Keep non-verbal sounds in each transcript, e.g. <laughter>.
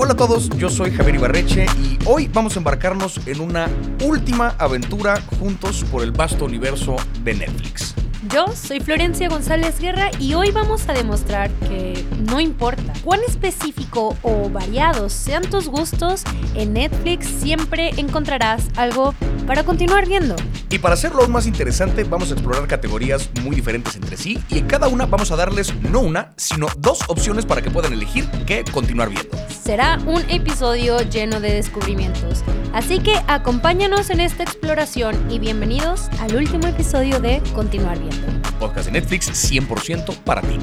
Hola a todos, yo soy Javier Ibarreche y hoy vamos a embarcarnos en una última aventura juntos por el vasto universo de Netflix. Yo soy Florencia González Guerra y hoy vamos a demostrar que no importa cuán específico o variados sean tus gustos, en Netflix siempre encontrarás algo para continuar viendo. Y para hacerlo aún más interesante, vamos a explorar categorías muy diferentes entre sí y en cada una vamos a darles no una, sino dos opciones para que puedan elegir qué continuar viendo. Será un episodio lleno de descubrimientos, así que acompáñanos en esta exploración y bienvenidos al último episodio de Continuar viendo. Podcast de Netflix 100% para ti.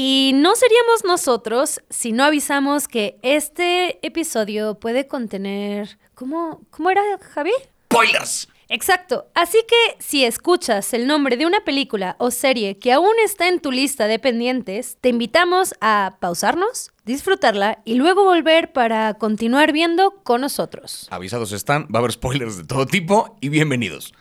Y no seríamos nosotros si no avisamos que este episodio puede contener... ¿Cómo, cómo era, Javi? ¡Spoilers! Exacto. Así que si escuchas el nombre de una película o serie que aún está en tu lista de pendientes, te invitamos a pausarnos, disfrutarla y luego volver para continuar viendo con nosotros. Avisados están, va a haber spoilers de todo tipo y bienvenidos.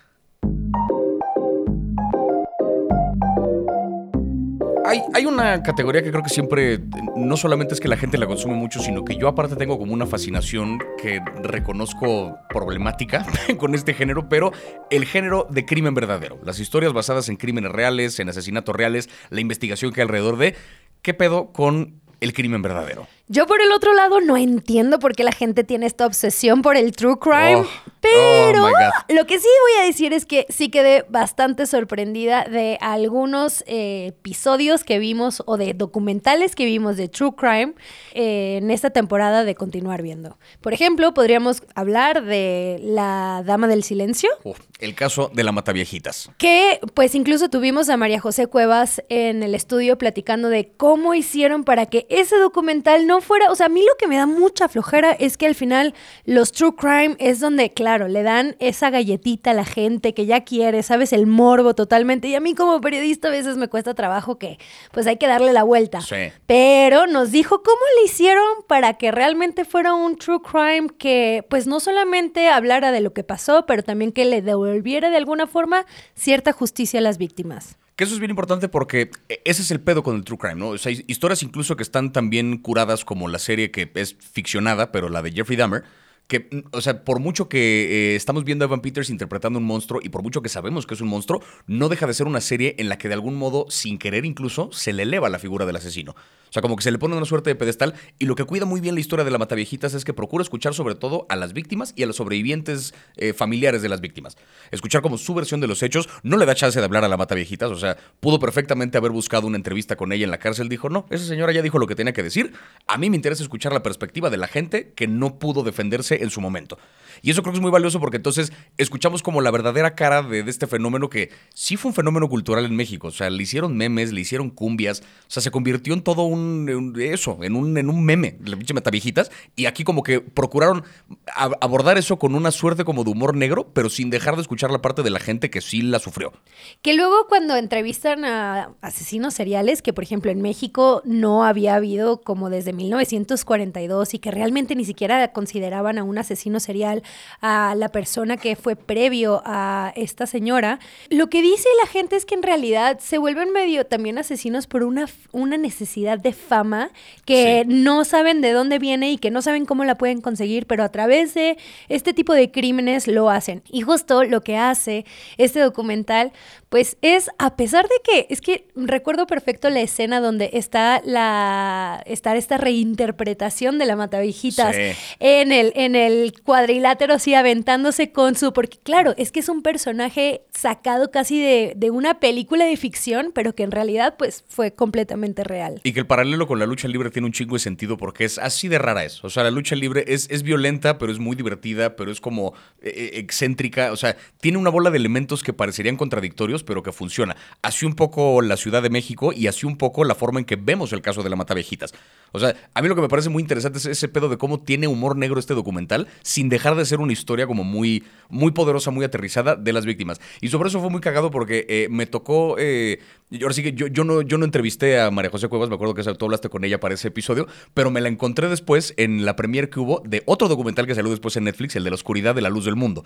Hay, una categoría que creo que siempre, no solamente es que la gente la consume mucho, sino que yo aparte tengo como una fascinación que reconozco problemática <laughs> con este género, pero el género de crimen verdadero. Las historias basadas en crímenes reales, en asesinatos reales, la investigación que hay alrededor de... ¿Qué pedo con el crimen verdadero? Yo por el otro lado no entiendo por qué la gente tiene esta obsesión por el true crime, Oh, pero oh God. lo que sí voy a decir es que sí quedé bastante sorprendida de algunos eh, episodios que vimos o de documentales que vimos de true crime eh, en esta temporada de continuar viendo. Por ejemplo, podríamos hablar de La Dama del Silencio. Uf, el caso de la Mataviejitas. Que pues incluso tuvimos a María José Cuevas en el estudio platicando de cómo hicieron para que ese documental no fuera, o sea, a mí lo que me da mucha flojera es que al final los true crime es donde, claro, le dan esa galletita a la gente que ya quiere, sabes, el morbo totalmente. Y a mí como periodista a veces me cuesta trabajo que pues hay que darle la vuelta. Sí. Pero nos dijo cómo le hicieron para que realmente fuera un true crime que pues no solamente hablara de lo que pasó, pero también que le devolviera de alguna forma cierta justicia a las víctimas. Que eso es bien importante porque ese es el pedo con el true crime, ¿no? O sea, historias incluso que están tan bien curadas como la serie que es ficcionada, pero la de Jeffrey Dahmer, que, mm, o sea, por mucho que eh, estamos viendo a Evan Peters interpretando un monstruo y por mucho que sabemos que es un monstruo, no deja de ser una serie en la que de algún modo, sin querer incluso, se le eleva la figura del asesino. O sea, como que se le pone una suerte de pedestal y lo que cuida muy bien la historia de la Mataviejitas es que procura escuchar sobre todo a las víctimas y a los sobrevivientes eh, familiares de las víctimas. Escuchar como su versión de los hechos, no le da chance de hablar a la Mataviejitas, o sea, pudo perfectamente haber buscado una entrevista con ella en la cárcel, dijo, no, esa señora ya dijo lo que tenía que decir, a mí me interesa escuchar la perspectiva de la gente que no pudo defenderse en su momento. Y eso creo que es muy valioso porque entonces escuchamos como la verdadera cara de, este fenómeno que sí fue un fenómeno cultural en México. O sea, le hicieron memes, le hicieron cumbias. O sea, se convirtió en todo un, eso, en un, en un meme, la pinche metaviejitas. Y aquí como que procuraron abordar eso con una suerte como de humor negro, pero sin dejar de escuchar la parte de la gente que sí la sufrió. Que luego cuando entrevistan a asesinos seriales, que por ejemplo en México no había habido como desde 1942 y que realmente ni siquiera consideraban a un asesino serial a la persona que fue previo a esta señora, lo que dice la gente es que en realidad se vuelven medio también asesinos por una, una necesidad de fama que sí. no saben de dónde viene y que no saben cómo la pueden conseguir, pero a través de este tipo de crímenes lo hacen. Y justo lo que hace este documental, pues es, a pesar de que, es que recuerdo perfecto la escena donde está la, está esta reinterpretación de la Matavijitas Sí. en, el, en el cuadrilátero así aventándose con su, porque claro, es que es un personaje sacado casi de, de una película de ficción, pero que en realidad pues fue completamente real. Y que el paralelo con la lucha libre tiene un chingo de sentido porque es así de rara es. O sea, la lucha libre es, es violenta, pero es muy divertida, pero es como eh, excéntrica. O sea, tiene una bola de elementos que parecerían contradictorios, pero que funciona. Así un poco la Ciudad de México y así un poco la forma en que vemos el caso de la Matavejitas. O sea, a mí lo que me parece muy interesante es ese pedo de cómo tiene humor negro este documental, sin dejar de ser una historia como muy, muy poderosa, muy aterrizada de las víctimas. Y sobre eso fue muy cagado porque eh, me tocó. Eh, ahora sí que yo, yo, no, yo no entrevisté a María José Cuevas, me acuerdo que tú hablaste con ella para ese episodio, pero me la encontré después en la premiere que hubo de otro documental que salió después en Netflix, el de la oscuridad de la luz del mundo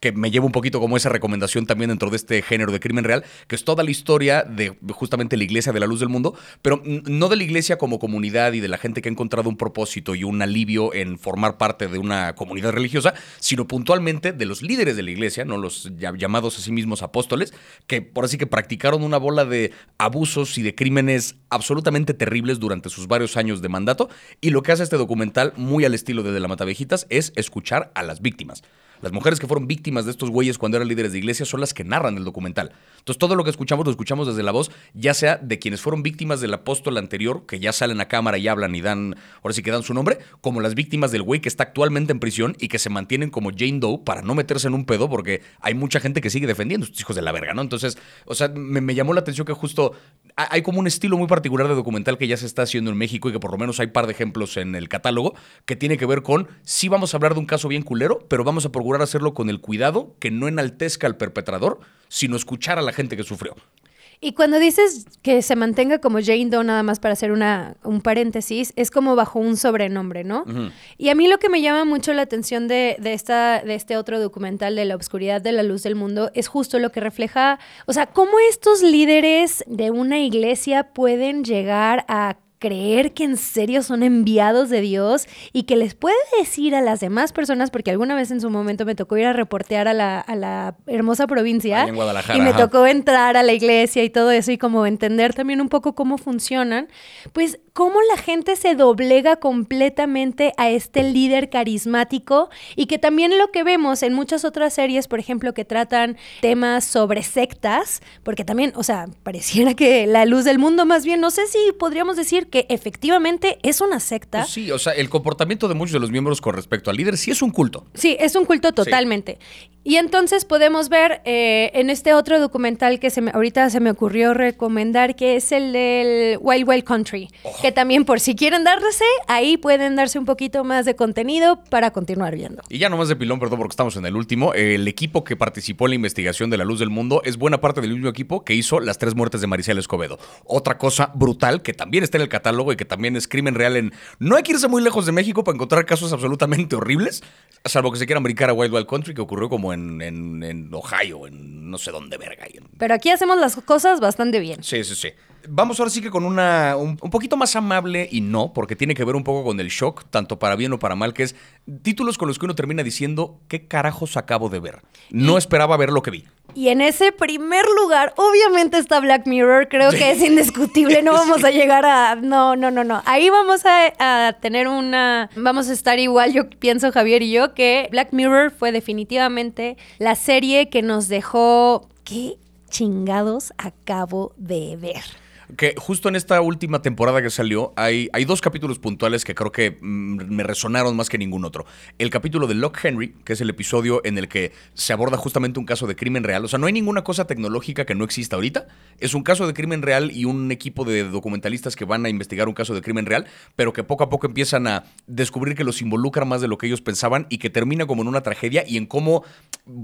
que me lleva un poquito como esa recomendación también dentro de este género de crimen real, que es toda la historia de justamente la iglesia de la luz del mundo, pero no de la iglesia como comunidad y de la gente que ha encontrado un propósito y un alivio en formar parte de una comunidad religiosa, sino puntualmente de los líderes de la iglesia, no los llamados a sí mismos apóstoles, que por así que practicaron una bola de abusos y de crímenes absolutamente terribles durante sus varios años de mandato, y lo que hace este documental, muy al estilo de De la Matavejitas, es escuchar a las víctimas. Las mujeres que fueron víctimas de estos güeyes cuando eran líderes de iglesia son las que narran el documental. Entonces todo lo que escuchamos lo escuchamos desde la voz, ya sea de quienes fueron víctimas del apóstol anterior, que ya salen a cámara y hablan y dan, ahora sí que dan su nombre, como las víctimas del güey que está actualmente en prisión y que se mantienen como Jane Doe para no meterse en un pedo porque hay mucha gente que sigue defendiendo estos hijos de la verga, ¿no? Entonces, o sea, me, llamó la atención que justo hay como un estilo muy particular de documental que ya se está haciendo en México y que por lo menos hay par de ejemplos en el catálogo que tiene que ver con, sí vamos a hablar de un caso bien culero, pero vamos a procurar hacerlo con el cuidado que no enaltezca al perpetrador, sino escuchar a la gente que sufrió. Y cuando dices que se mantenga como Jane Doe, nada más para hacer una, un paréntesis, es como bajo un sobrenombre, ¿no? Y a mí lo que me llama mucho la atención de, de, esta, de este otro documental de la obscuridad de la luz del mundo es justo lo que refleja, o sea, cómo estos líderes de una iglesia pueden llegar a creer que en serio son enviados de Dios y que les puede decir a las demás personas, porque alguna vez en su momento me tocó ir a reportear a la, hermosa provincia y me tocó entrar a la iglesia y todo eso y como entender también un poco cómo funcionan, pues cómo la gente se doblega completamente a este líder carismático y que también lo que vemos en muchas otras series, por ejemplo, que tratan temas sobre sectas, porque también, o sea, pareciera que la luz del mundo más bien, no sé si podríamos decir que efectivamente es una secta. Pues sí, o sea, el comportamiento de muchos de los miembros con respecto al líder sí es un culto. Sí, es un culto totalmente. Y entonces podemos ver eh, en este otro documental que se me, ahorita se me ocurrió recomendar, que es el del Wild Wild Country, oh. que también por si quieren darse, ahí pueden darse un poquito más de contenido para continuar viendo. Y ya nomás de pilón, perdón porque estamos en el último, el equipo que participó en la investigación de la luz del mundo es buena parte del mismo equipo que hizo las tres muertes de Maricel Escobedo. Otra cosa brutal que también está en el catálogo y que también es crimen real en... No hay que irse muy lejos de México para encontrar casos absolutamente horribles, salvo que se quieran brincar a Wild Wild Country, que ocurrió como en, Ohio, en no sé dónde verga. Pero aquí hacemos las cosas bastante bien. Sí, sí, sí. Vamos ahora sí que con una un, poquito más amable y no, porque tiene que ver un poco con el shock, tanto para bien o para mal, que es títulos con los que uno termina diciendo, ¿qué carajos acabo de ver? No esperaba ver lo que vi. Y en ese primer lugar, obviamente está Black Mirror, creo que es indiscutible, no <laughs> vamos a llegar a... No, no, no, no. Ahí vamos a, a tener una... Vamos a estar igual, yo pienso Javier y yo, que Black Mirror fue definitivamente la serie que nos dejó... ¿Qué chingados acabo de ver? Que justo en esta última temporada que salió hay, hay dos capítulos puntuales que creo que mm, me resonaron más que ningún otro. El capítulo de Locke Henry, que es el episodio en el que se aborda justamente un caso de crimen real. O sea, no hay ninguna cosa tecnológica que no exista ahorita. Es un caso de crimen real y un equipo de documentalistas que van a investigar un caso de crimen real, pero que poco a poco empiezan a descubrir que los involucra más de lo que ellos pensaban y que termina como en una tragedia y en cómo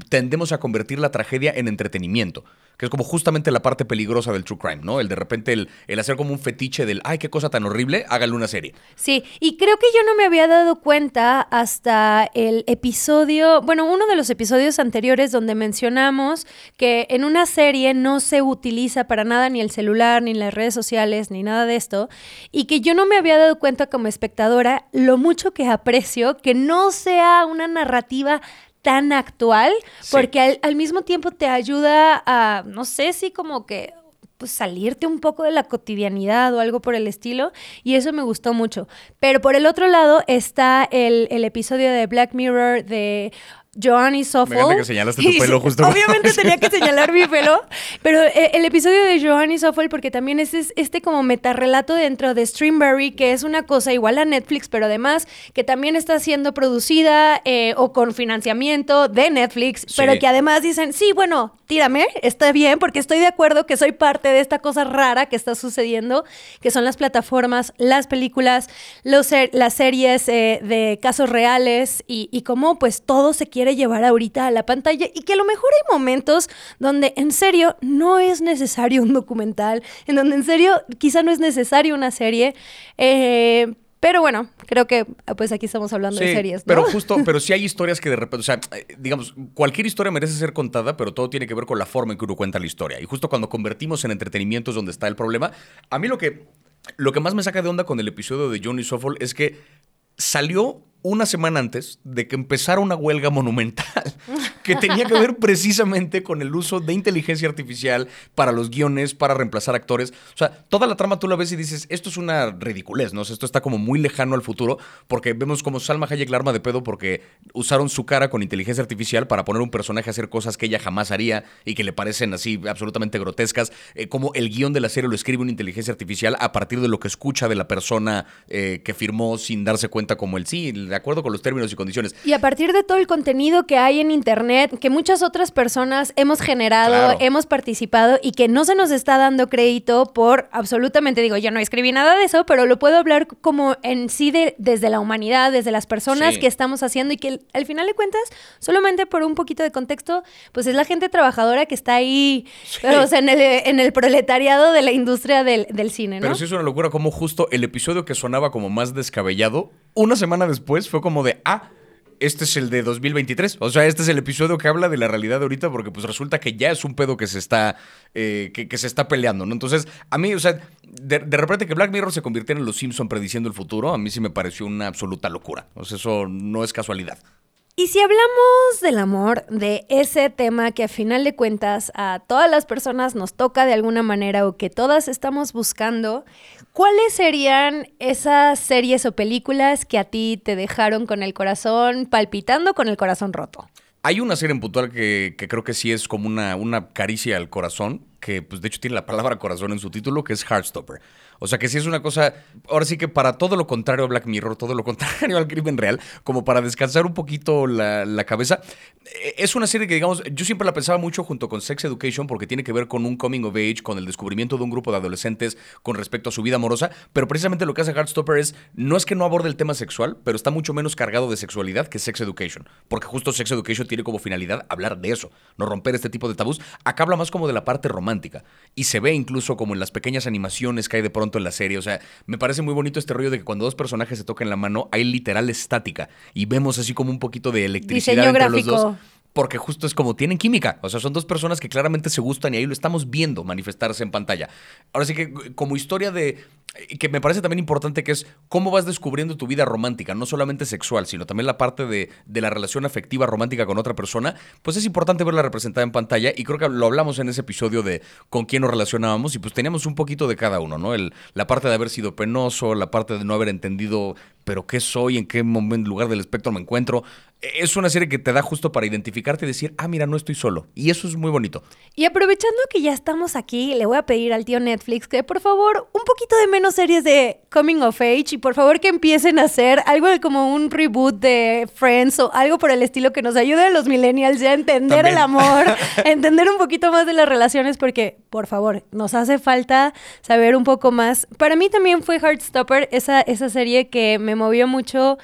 tendemos a convertir la tragedia en entretenimiento que es como justamente la parte peligrosa del true crime, ¿no? El de repente el, hacer como un fetiche del, ay, qué cosa tan horrible, hágale una serie. Sí, y creo que yo no me había dado cuenta hasta el episodio, bueno, uno de los episodios anteriores donde mencionamos que en una serie no se utiliza para nada ni el celular, ni las redes sociales, ni nada de esto, y que yo no me había dado cuenta como espectadora lo mucho que aprecio que no sea una narrativa tan actual, porque al, mismo tiempo te ayuda a, no sé si como que pues salirte un poco de la cotidianidad o algo por el estilo, y eso me gustó mucho. Pero por el otro lado está el, el episodio de Black Mirror de Joanny Soffel. que señalaste tu <laughs> pelo justo. Obviamente tenía que señalar mi pelo, pero eh, el episodio de Joanny Soffel, porque también es este como metarrelato dentro de Streamberry, que es una cosa igual a Netflix, pero además que también está siendo producida eh, o con financiamiento de Netflix, pero que además dicen, sí, bueno, tírame, está bien, porque estoy de acuerdo que soy parte de esta cosa rara que está sucediendo, que son las plataformas, las películas, los, las series eh, de casos reales y, cómo pues todo se quiere quiere llevar ahorita a la pantalla y que a lo mejor hay momentos donde en serio no es necesario un documental, en donde en serio quizá no es necesario una serie. Eh, Pero bueno, creo que pues aquí estamos hablando de series, ¿no? Pero justo, pero sí hay <laughs> historias que de repente, o sea, eh, digamos, cualquier historia merece ser contada, pero todo tiene que ver con la forma en que uno cuenta la historia. Y justo cuando convertimos en entretenimiento es donde está el problema. A mí lo que, lo que más me saca de onda con el episodio de Johnny Soffol es que salió una semana antes de que empezara una huelga monumental <laughs> que tenía que ver precisamente con el uso de inteligencia artificial para los guiones, para reemplazar actores. O sea, toda la trama tú la ves y dices, esto es una ridiculez, ¿no? esto está como muy lejano al futuro porque vemos como Salma Hayek la arma de pedo porque usaron su cara con inteligencia artificial para poner un personaje a hacer cosas que ella jamás haría y que le parecen así absolutamente grotescas. Eh, como el guion de la serie lo escribe una inteligencia artificial a partir de lo que escucha de la persona eh, que firmó sin darse cuenta como el sí, de acuerdo con los términos y condiciones. Y a partir de todo el contenido que hay en Internet, que muchas otras personas hemos generado, hemos participado y que no se nos está dando crédito por absolutamente, digo, yo no escribí nada de eso, pero lo puedo hablar como en sí de, desde la humanidad, desde las personas que estamos haciendo y que al final de cuentas, solamente por un poquito de contexto, pues es la gente trabajadora que está ahí, o sea, en el, en el proletariado de la industria del, del cine, ¿no? Pero sí es una locura como justo el episodio que sonaba como más descabellado, una semana después fue como de, ah, este es el de 2023. O sea, este es el episodio que habla de la realidad de ahorita, porque pues resulta que ya es un pedo que se está, eh, que, se está peleando, ¿no? Entonces, a mí, o sea, de, repente que Black Mirror se convirtiera en los Simpson prediciendo el futuro, a mí sí me pareció una absoluta locura. O sea, eso no es casualidad. Y si hablamos del amor, de ese tema que a final de cuentas a todas las personas nos toca de alguna manera o que todas estamos buscando, ¿cuáles serían esas series o películas que a ti te dejaron con el corazón palpitando, con el corazón roto? Hay una serie en puntual que, creo que sí es como una, una caricia al corazón, que pues de hecho tiene la palabra corazón en su título, que es Heartstopper. O sea que sí es una cosa, ahora sí que para todo lo contrario a Black Mirror, todo lo contrario <laughs> al crimen real, como para descansar un poquito la, cabeza, eh, es una serie que digamos, yo siempre la pensaba mucho junto con Sex Education porque tiene que ver con un coming of age, con el descubrimiento de un grupo de adolescentes con respecto a su vida amorosa, pero precisamente lo que hace Heartstopper es, no es que no aborde el tema sexual, pero está mucho menos cargado de sexualidad que Sex Education, porque justo Sex Education tiene como finalidad hablar de eso, no romper este tipo de tabús. Acá habla más como de la parte romántica y se ve incluso como en las pequeñas animaciones que hay de pronto en la serie. O sea, me parece muy bonito este rollo de que cuando dos personajes se tocan la mano hay literal estática. Y vemos así como un poquito de electricidad entre los dos porque justo es como tienen química. O sea, son dos personas que claramente se gustan y ahí lo estamos viendo manifestarse en pantalla. Ahora sí que como historia de... que me parece también importante que es cómo vas descubriendo tu vida romántica, no solamente sexual, sino también la parte de, de la relación afectiva romántica con otra persona, pues es importante verla representada en pantalla y creo que lo hablamos en ese episodio de con quién nos relacionábamos y pues teníamos un poquito de cada uno, ¿no? El, la parte de haber sido penoso, la parte de no haber entendido pero qué soy, en qué momento, lugar del espectro me encuentro. Es una serie que te da justo para identificarte y decir, ah, mira, no estoy solo. Y eso es muy bonito. Y aprovechando que ya estamos aquí, le voy a pedir al tío Netflix que por favor un poquito de menos series de Coming of Age y por favor que empiecen a hacer algo como un reboot de Friends o algo por el estilo que nos ayude a los millennials ya a entender el amor, <laughs> a entender un poquito más de las relaciones porque, por favor, nos hace falta saber un poco más. Para mí también fue Heartstopper esa, esa serie que me movió mucho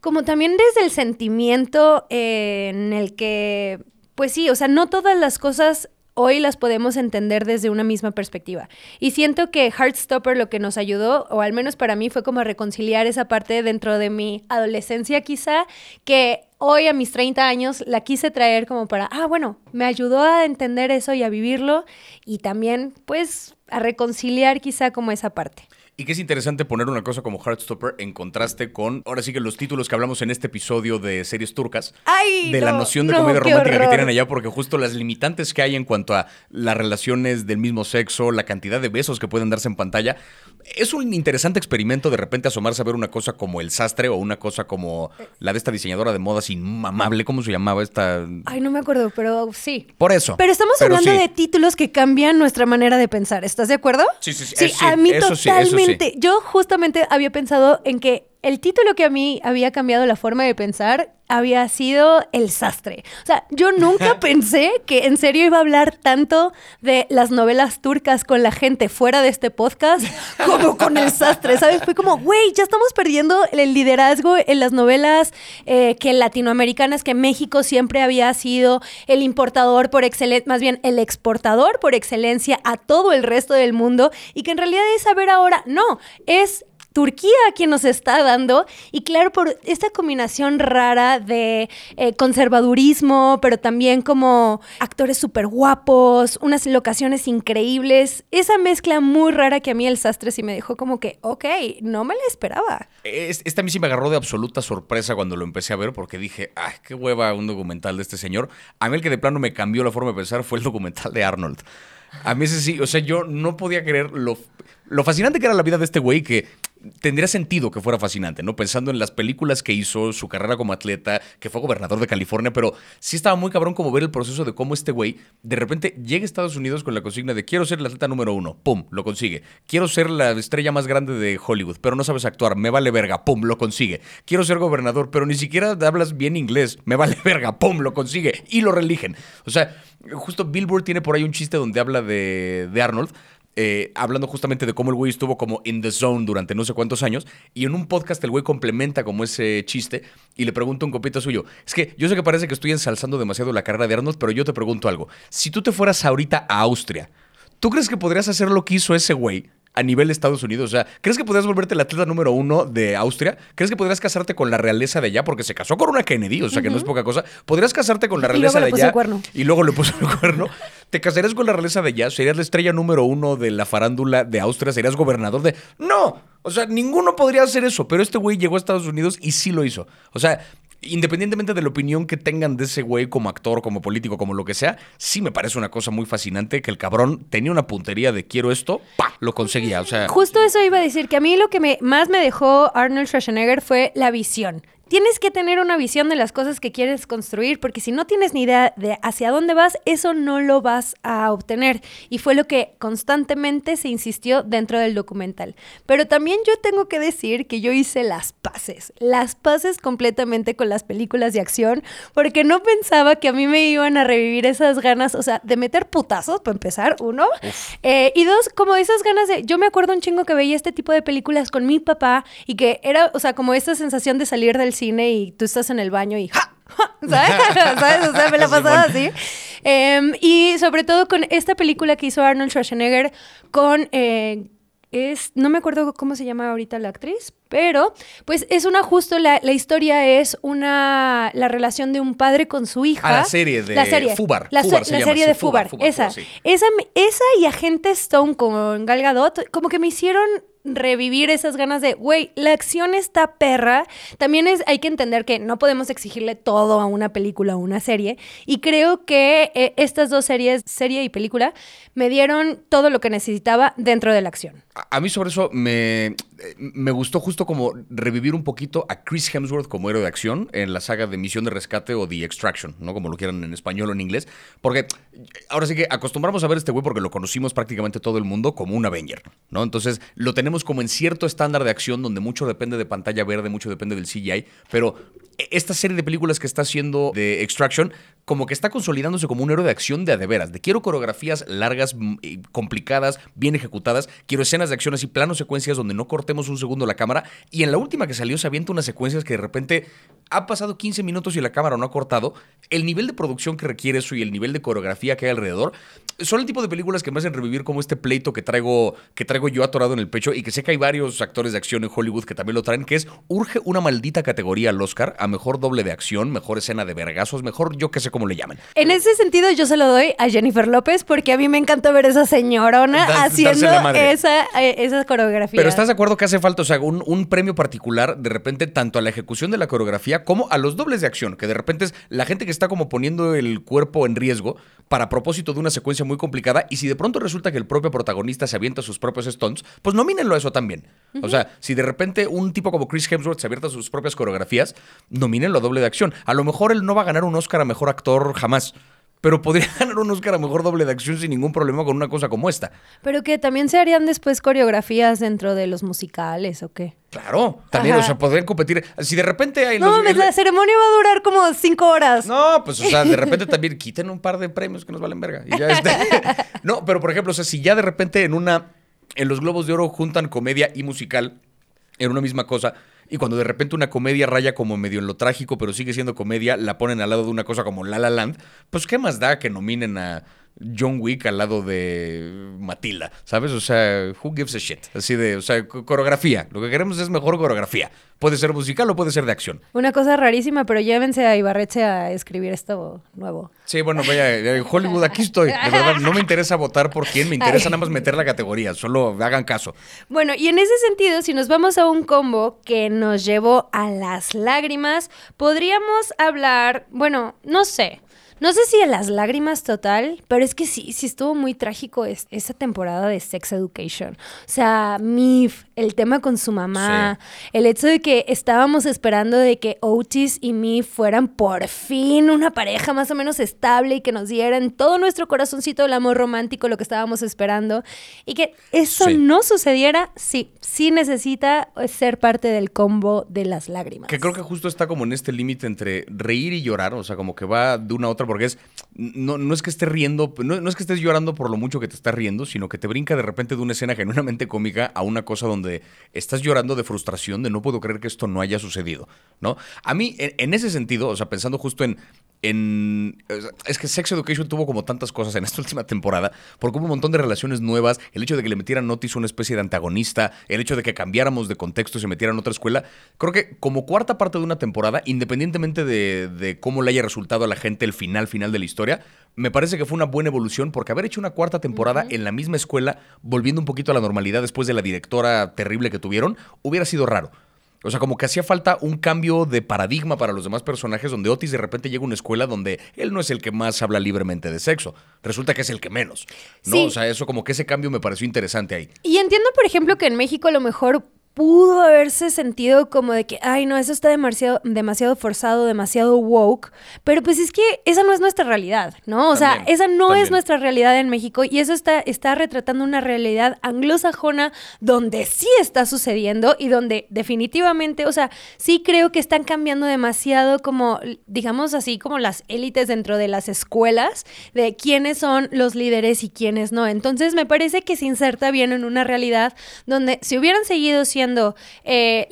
como también desde el sentimiento eh, en el que, pues sí, o sea, no todas las cosas hoy las podemos entender desde una misma perspectiva. Y siento que Heartstopper lo que nos ayudó, o al menos para mí, fue como reconciliar esa parte dentro de mi adolescencia quizá, que hoy a mis 30 años la quise traer como para, ah, bueno, me ayudó a entender eso y a vivirlo y también pues a reconciliar quizá como esa parte. Y que es interesante poner una cosa como Heartstopper en contraste con, ahora sí que los títulos que hablamos en este episodio de series turcas, Ay, de la noción de comedia romántica que tienen allá, porque justo las limitantes que hay en cuanto a las relaciones del mismo sexo, la cantidad de besos que pueden darse en pantalla, es un interesante experimento de repente asomarse a ver una cosa como El Sastre o una cosa como la de esta diseñadora de modas inmamable, ¿cómo se llamaba esta? Ay, no me acuerdo, pero sí. Por eso. Pero estamos hablando de títulos que cambian nuestra manera de pensar, ¿estás de acuerdo? Sí, sí, sí. Sí, a mí totalmente yo justamente había pensado en que el título que a mí había cambiado la forma de pensar había sido El Sastre. O sea, yo nunca <laughs> pensé que en serio iba a hablar tanto de las novelas turcas con la gente fuera de este podcast <laughs> como con El Sastre, ¿sabes? Fue como, güey, ya estamos perdiendo el liderazgo en las novelas eh, que latinoamericanas, que México siempre había sido el importador por excelencia, más bien el exportador por excelencia a todo el resto del mundo y que en realidad es saber ahora, no, es Turquía quien nos está dando. Y claro, por esta combinación rara de eh, conservadurismo, pero también como actores súper guapos, unas locaciones increíbles. Esa mezcla muy rara que a mí el sastre sí me dejó como que, ok, no me la esperaba. Esta a mí sí me agarró de absoluta sorpresa cuando lo empecé a ver porque dije, ay, qué hueva un documental de este señor. A mí el que de plano me cambió la forma de pensar fue el documental de Arnold. A mí ese sí, o sea, yo no podía creer lo, lo fascinante que era la vida de este güey que tendría sentido que fuera fascinante, ¿no? Pensando en las películas que hizo, su carrera como atleta, que fue gobernador de California, pero sí estaba muy cabrón como ver el proceso de cómo este güey de repente llega a Estados Unidos con la consigna de quiero ser el atleta número uno, pum, lo consigue. Quiero ser la estrella más grande de Hollywood, pero no sabes actuar, me vale verga, pum, lo consigue. Quiero ser gobernador, pero ni siquiera hablas bien inglés, me vale <laughs> verga, pum, lo consigue. Y lo religen. O sea, justo Billboard tiene por ahí un chiste donde habla de, de Arnold, eh, hablando justamente de cómo el güey estuvo como in the zone durante no sé cuántos años. Y en un podcast el güey complementa como ese chiste y le pregunta un copito suyo. Es que yo sé que parece que estoy ensalzando demasiado la carrera de Arnold, pero yo te pregunto algo. Si tú te fueras ahorita a Austria, ¿tú crees que podrías hacer lo que hizo ese güey? A nivel de Estados Unidos? O sea, ¿crees que podrías volverte el atleta número uno de Austria? ¿Crees que podrías casarte con la realeza de allá? Porque se casó con una Kennedy, o sea, que no es poca cosa. ¿Podrías casarte con la realeza de allá? Y luego le puso el cuerno. ¿Te casarías con la realeza de allá? ¿Serías la estrella número uno de la farándula de Austria? ¿Serías gobernador de...? ¡No! O sea, ninguno podría hacer eso, pero este güey llegó a Estados Unidos y sí lo hizo. O sea, independientemente de la opinión que tengan de ese güey como actor, como político, como lo que sea, sí me parece una cosa muy fascinante que el cabrón tenía una puntería de quiero esto, pa, lo conseguía, o sea... Justo eso iba a decir, que a mí lo que me, más me dejó Arnold Schwarzenegger fue la visión tienes que tener una visión de las cosas que quieres construir, porque si no tienes ni idea de hacia dónde vas, eso no lo vas a obtener. Y fue lo que constantemente se insistió dentro del documental. Pero también yo tengo que decir que yo hice las paces, las paces completamente con las películas de acción, porque no pensaba que a mí me iban a revivir esas ganas, o sea, de meter putazos, para empezar, uno. Eh, y dos, como esas ganas de, yo me acuerdo un chingo que veía este tipo de películas con mi papá y que era, o sea, como esta sensación de salir del cine y tú estás en el baño y ¡ja! <laughs> <laughs> ¿Sabes? O sea, me la pasaba así. Em, y sobre todo con esta película que hizo Arnold Schwarzenegger con... Eh, es, no me acuerdo cómo se llama ahorita la actriz, pero pues es una justo, la, la, historia es una, la relación de un padre con su hija. Ah, la serie de la serie, Fubar. La, serie de Fubar, esa, esa, esa y Agente Stone con Gal Gadot, como que me hicieron revivir esas ganas de, güey, la acción está perra. También es, hay que entender que no podemos exigirle todo a una película o una serie. Y creo que eh, estas dos series, serie y película, me dieron todo lo que necesitaba dentro de la acción. A, mí sobre eso me, me gustó justo como revivir un poquito a Chris Hemsworth como héroe de acción en la saga de Misión de Rescate o The Extraction, ¿no? Como lo quieran en español o en inglés. Porque ahora sí que acostumbramos a ver este güey porque lo conocimos prácticamente todo el mundo como un Avenger, ¿no? Entonces lo tenemos como en cierto estándar de acción donde mucho depende de pantalla verde, mucho depende del CGI, pero e, esta serie de películas que está haciendo de Extraction como que está consolidándose como un héroe de acción de adeveras. De quiero coreografías largas, complicadas, bien ejecutadas. Quiero escenas de acción así, planos secuencias donde no un segundo la cámara. Y en la última que salió se avienta unas secuencias que de repente ha pasado 15 minutos y la cámara no ha cortado. El nivel de producción que requiere eso y el nivel de coreografía que hay alrededor son el tipo de películas que me hacen revivir como este pleito que traigo, que traigo yo atorado en el pecho y que sé que hay varios actores de acción en Hollywood que también lo traen, que es urge una maldita categoría al Oscar a mejor doble de acción, mejor escena de vergazos, mejor yo que sé cómo le llaman. En ese sentido, yo se lo doy a Jennifer López porque a mí me encantó ver esa señorona haciendo esa, eh, esa coreografía. Pero ¿estás de acuerdo que hace falta, o sea, un, un, premio particular de repente tanto a la ejecución de la coreografía como a los dobles de acción? Que de repente es la gente que está como poniendo el cuerpo en riesgo para propósito de una secuencia muy complicada y si de pronto resulta que el propio protagonista se avienta sus propios stunts, pues nomínenlo a eso también. O sea, si de repente un tipo como Chris Hemsworth se avienta sus propias coreografías, nomínenlo a doble de acción. A lo mejor él no va a ganar un Oscar a Mejor Actor jamás pero podría <laughs> ganar un Oscar a mejor doble de acción sin ningún problema con una cosa como esta. Pero que también se harían después coreografías dentro de los musicales o qué. Claro, también, o sea, podrían competir. Si de repente hay. No, la ceremonia va a durar como cinco horas. No, pues, o sea, de repente <laughs> también quiten un par de premios que nos valen verga. Y ya este... <laughs> no, pero por ejemplo, o sea, si ya de repente en una. En los Globos de Oro juntan comedia y musical en una misma cosa y cuando de repente una comedia raya como medio en lo trágico, pero sigue siendo comedia, la ponen al lado de una cosa como La La Land, pues qué más da que nominen a John Wick al lado de Matilda, ¿sabes? O sea, who gives a shit? Así de, o sea, coreografía. Lo que queremos es mejor coreografía. Puede ser musical o puede ser de acción. Una cosa rarísima, pero llévense a Ibarreche a escribir esto nuevo. Sí, bueno, vaya, en Hollywood aquí estoy. De verdad, no me interesa votar por quién, me interesa nada más meter la categoría, solo hagan caso. Bueno, y en ese sentido, si nos vamos a un combo que nos llevó a las lágrimas, podríamos hablar, bueno, no sé. No sé si a las lágrimas total, pero es que sí, sí estuvo muy trágico esa temporada de Sex Education. O sea, Mif, el tema con su mamá, el hecho de que estábamos esperando de que Otis y Mif fueran por fin una pareja más o menos estable y que nos dieran todo nuestro corazoncito del amor romántico, lo que estábamos esperando, y que eso no sucediera, sí, sí necesita ser parte del combo de las lágrimas. Que creo que justo está como en este límite entre reír y llorar, o sea, como que va de una a otra porque es, no, no es que estés riendo, no, es que estés llorando por lo mucho que te estás riendo, sino que te brinca de repente de una escena genuinamente cómica a una cosa donde estás llorando de frustración, de no puedo creer que esto no haya sucedido, ¿no? A mí, en ese sentido, o sea, pensando justo en en, es que Sex Education tuvo como tantas cosas en <laughs> esta última temporada, porque hubo un montón de relaciones nuevas, el hecho de que le metieran Notice una especie de antagonista, el hecho de que cambiáramos de contexto y se metieran a otra escuela, creo que como cuarta parte de una temporada, independientemente de, cómo le haya resultado a la gente el final final de la historia, me parece que fue una buena evolución, porque haber hecho una cuarta temporada en la misma escuela, volviendo un poquito a la normalidad después de la directora terrible que tuvieron, hubiera sido raro. O sea, como que hacía falta un cambio de paradigma para los demás personajes donde Otis de repente llega a una escuela donde él no es el que más habla libremente de sexo. Resulta que es el que menos. ¿No? O sea, eso como que ese cambio me pareció interesante ahí. Y entiendo, por ejemplo, que en México a lo mejor pudo haberse sentido como de que, ay, no, eso está demasiado, demasiado forzado, demasiado woke, pero pues es que esa no es nuestra realidad, ¿no? O sea, esa no es nuestra realidad en México y eso está, está retratando una realidad anglosajona donde sí está sucediendo y donde definitivamente, o sea, sí creo que están cambiando demasiado como, digamos así, como las élites dentro de las escuelas, de quiénes son los líderes y quiénes no. Entonces me parece que se inserta bien en una realidad donde si hubieran seguido siendo eh,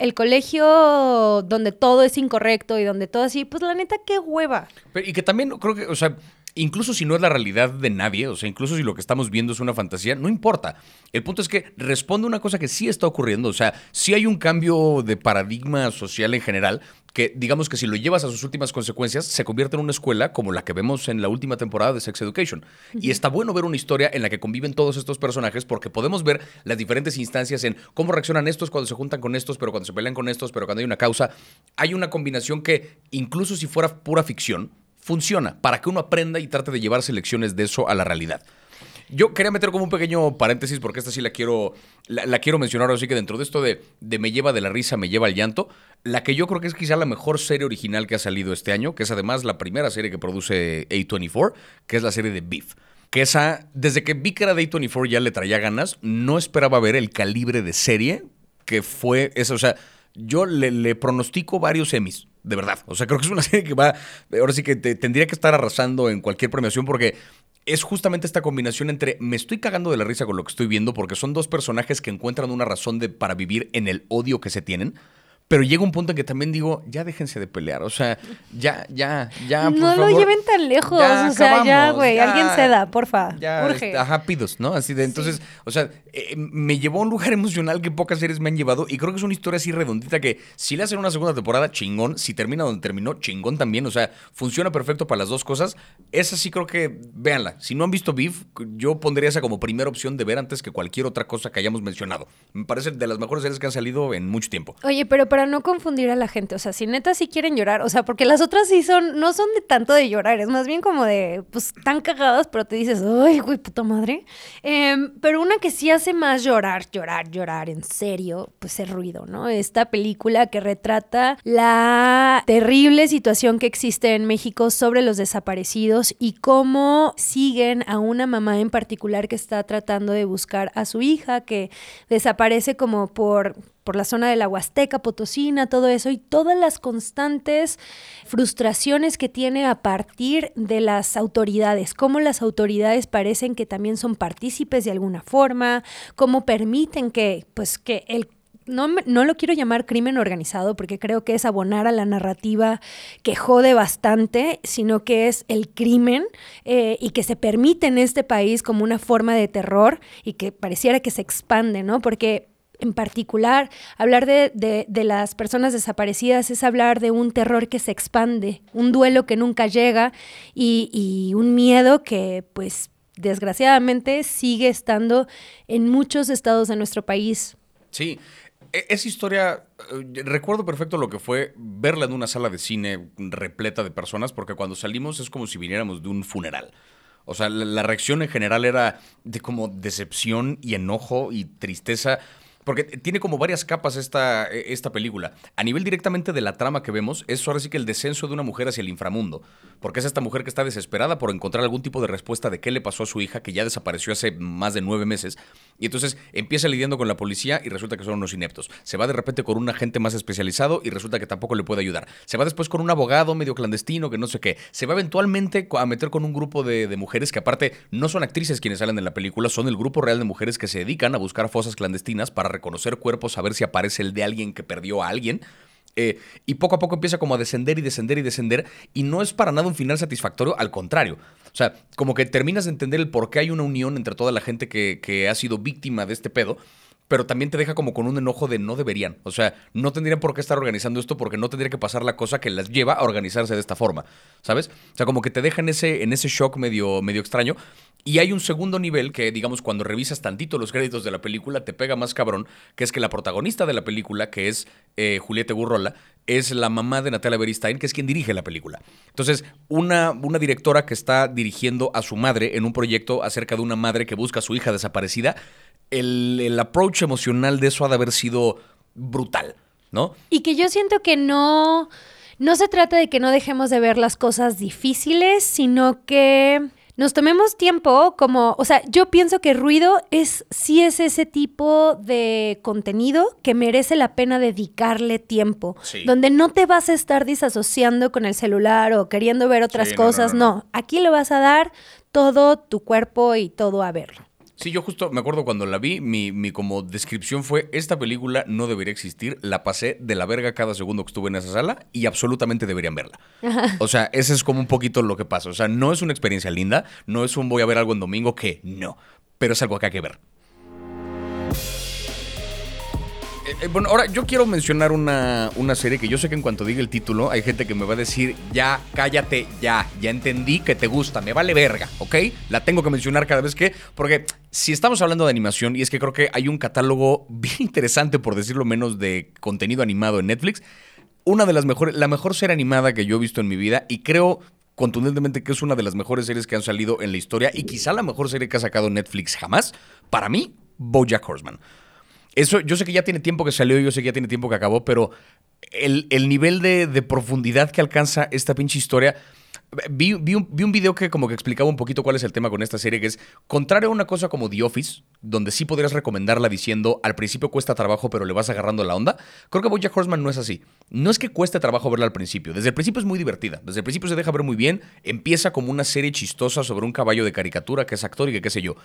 el colegio donde todo es incorrecto y donde todo así, pues la neta, qué hueva. y que también creo que, o sea, incluso si no es la realidad de nadie, o sea, incluso si lo que estamos viendo es una fantasía, no importa. El punto es que responde a una cosa que sí está ocurriendo, o sea, sí hay un cambio de paradigma social en general, que digamos que si lo llevas a sus últimas consecuencias, se convierte en una escuela como la que vemos en la última temporada de Sex Education. Y está bueno ver una historia en la que conviven todos estos personajes porque podemos ver las diferentes instancias en cómo reaccionan estos cuando se juntan con estos, pero cuando se pelean con estos, pero cuando hay una causa. Hay una combinación que, incluso si fuera pura ficción, funciona para que uno aprenda y trate de llevarse lecciones de eso a la realidad. Yo quería meter como un pequeño paréntesis porque esta sí la quiero, la, quiero mencionar, así que dentro de esto de, de, me lleva de la risa, me lleva al llanto, la que yo creo que es quizá la mejor serie original que ha salido este año, que es además la primera serie que produce A24, que es la serie de Beef. Que esa, desde que vi que era de A24 ya le traía ganas, no esperaba ver el calibre de serie que fue esa, o sea, yo le, le pronostico varios Emmys de verdad. O sea, creo que es una <laughs> serie que va, ahora sí que tendría que estar arrasando en cualquier premiación porque es justamente esta combinación entre me estoy cagando de la risa con lo que estoy viendo porque son dos personajes que encuentran una razón de, para vivir en el odio que se tienen pero llega un punto en que también digo, ya déjense de pelear. O sea, ya, ya, ya. Por no lo lleven tan lejos. o sea, ya, güey, alguien ceda, porfa. Ya, Urge. Este, ajá, pidos, ¿no? Así de, entonces, o sea, eh, me llevó a un lugar <laughs> emocional que pocas series me han llevado. Y creo que es una historia así redondita que si le hacen una segunda temporada, chingón. Si termina donde terminó, chingón también. O sea, funciona perfecto para las dos cosas. Esa sí creo que, véanla. Si no han visto Beef, yo pondría esa como primera opción de ver antes que cualquier otra cosa que hayamos mencionado. Me parece de las mejores series que han salido en mucho tiempo. Oye, pero para no confundir a la gente, o sea, si neta sí quieren llorar, o sea, porque las otras sí son, no son de tanto de llorar, es más bien como de, pues, tan cagadas, pero te dices, ay, güey, puta madre. Em, pero una que sí hace más llorar, llorar, llorar, en serio, pues es ruido, ¿no? Esta película que retrata la terrible situación que existe en México sobre los desaparecidos y cómo siguen a una mamá en particular que está tratando de buscar a su hija que desaparece como por por la zona de la Huasteca, Potosina, todo eso, y todas las constantes frustraciones que tiene a partir de las autoridades, cómo las autoridades parecen que también son partícipes de alguna forma, cómo permiten que, pues, que el no, no lo quiero llamar crimen organizado porque creo que es abonar a la narrativa que jode bastante, sino que es el crimen eh, y que se permite en este país como una forma de terror y que pareciera que se expande, ¿no? Porque en particular, hablar de, las personas desaparecidas es hablar de un terror que se expande, un duelo que nunca llega y, y un miedo que pues desgraciadamente sigue estando en muchos estados de nuestro país. Sí, e, esa historia, eh, recuerdo perfecto lo que fue verla en una sala de cine repleta de personas, porque cuando salimos es como si viniéramos de un funeral. O sea, la, reacción en general era de como decepción y enojo y tristeza porque tiene como varias capas esta, e, esta película. A nivel directamente de la trama que vemos, es ahora sí que el descenso de una mujer hacia el inframundo. Porque es esta mujer que está desesperada por encontrar algún tipo de respuesta de qué le pasó a su hija, que ya desapareció hace más de nueve meses. Y entonces empieza lidiando con la policía y resulta que son unos ineptos. Se va de repente con un agente más especializado y resulta que tampoco le puede ayudar. Se va después con un abogado medio clandestino que no sé qué. Se va eventualmente a meter con un grupo de, de mujeres que aparte no son actrices quienes salen de la película, son el grupo real de mujeres que se dedican a buscar fosas clandestinas para reconocer cuerpos, a ver si aparece el de alguien que perdió a alguien. Eh, y poco a poco empieza como a descender y descender y descender. Y no es para nada un final satisfactorio, al contrario. O sea, como que terminas de entender el por qué hay una unión entre toda la gente que, que ha sido víctima de este pedo pero también te deja como con un enojo de no deberían. O sea, no tendrían por qué estar organizando esto porque no tendría que pasar la cosa que las lleva a organizarse de esta forma, ¿sabes? O sea, como que te deja en ese, en ese shock medio, medio extraño. Y hay un segundo nivel que, digamos, cuando revisas tantito los créditos de la película, te pega más cabrón, que es que la protagonista de la película, que es eh, Juliette Gurrola, es la mamá de Natalia Beristain, que es quien dirige la película. Entonces, una, una directora que está dirigiendo a su madre en un proyecto acerca de una madre que busca a su hija desaparecida, el, approach emocional de eso ha de haber sido brutal, ¿no? Y que yo siento que no, no se trata de que no dejemos de ver las cosas difíciles, sino que nos tomemos tiempo como, o sea, yo pienso que ruido es sí es ese tipo de contenido que merece la pena dedicarle tiempo, donde no te vas a estar disasociando con el celular o queriendo ver otras cosas, no, aquí le vas a dar todo tu cuerpo y todo a verlo. Sí, yo justo me acuerdo cuando la vi, mi, mi, como descripción fue, esta película no debería existir, la pasé de la verga cada segundo que estuve en esa sala y absolutamente deberían verla. O sea, ese es como un poquito lo que pasa. O sea, no es una experiencia linda, no es un voy a ver algo en domingo que no, pero es algo que hay que ver. Eh, bueno, ahora yo quiero mencionar una, una, serie que yo sé que en cuanto diga el título hay gente que me va a decir, ya, cállate, ya, ya entendí que te gusta, me vale verga, ¿ok? La tengo que mencionar cada vez que, porque si estamos hablando de animación, y es que creo que hay un catálogo bien interesante, por decirlo menos, de contenido animado en Netflix, una de las mejores, la mejor serie animada que yo he visto en mi vida, y creo contundentemente que es una de las mejores series que han salido en la historia, y quizá la mejor serie que ha sacado Netflix jamás, para mí, Bojack Horseman. Eso, yo sé que ya tiene tiempo que salió, yo sé que ya tiene tiempo que acabó, pero el, nivel de, de, profundidad que alcanza esta pinche historia Vi, un, vi, video que como que explicaba un poquito cuál es el tema con esta serie, que es contrario a una cosa como The Office, donde sí podrías recomendarla diciendo al principio cuesta trabajo, pero le vas agarrando la onda. Creo que Bojack Horseman no es así. No es que cueste trabajo verla al principio. Desde el principio es muy divertida. Desde el principio se deja ver muy bien. Empieza como una serie chistosa sobre un caballo de caricatura que es actor y que qué sé yo.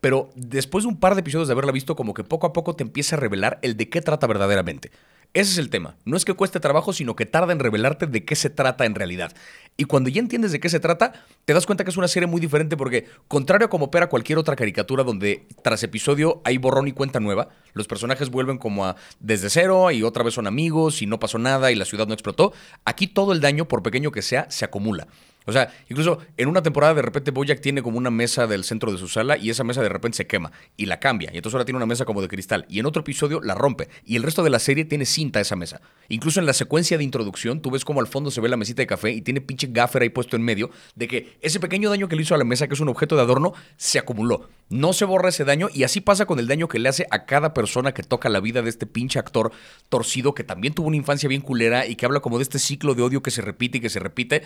Pero después de un par de episodios de haberla visto, como que poco a poco te empieza a revelar el de qué trata verdaderamente. Ese es el tema. No es que cueste trabajo, sino que tarda en revelarte de qué se trata en realidad. Y cuando ya entiendes de qué se trata, te das cuenta que es una serie muy diferente porque, contrario a como opera cualquier otra caricatura donde tras episodio hay borrón y cuenta nueva, los personajes vuelven como a desde cero y otra vez son amigos y no pasó nada y la ciudad no explotó, aquí todo el daño, por pequeño que sea, se acumula. O sea, incluso en una temporada de repente Bojack tiene como una mesa del centro de su sala y esa mesa de repente se quema y la cambia. Y entonces ahora tiene una mesa como de cristal. Y en otro episodio la rompe. Y el resto de la serie tiene cinta esa mesa. Incluso en la secuencia de introducción, tú ves como al fondo se ve la mesita de café y tiene pinche gaffer ahí puesto en medio de que ese pequeño daño que le hizo a la mesa, que es un objeto de adorno, se acumuló. No se borra ese daño y así pasa con el daño que le hace a cada persona que toca la vida de este pinche actor torcido que también tuvo una infancia bien culera y que habla como de este ciclo de odio que se repite y que se repite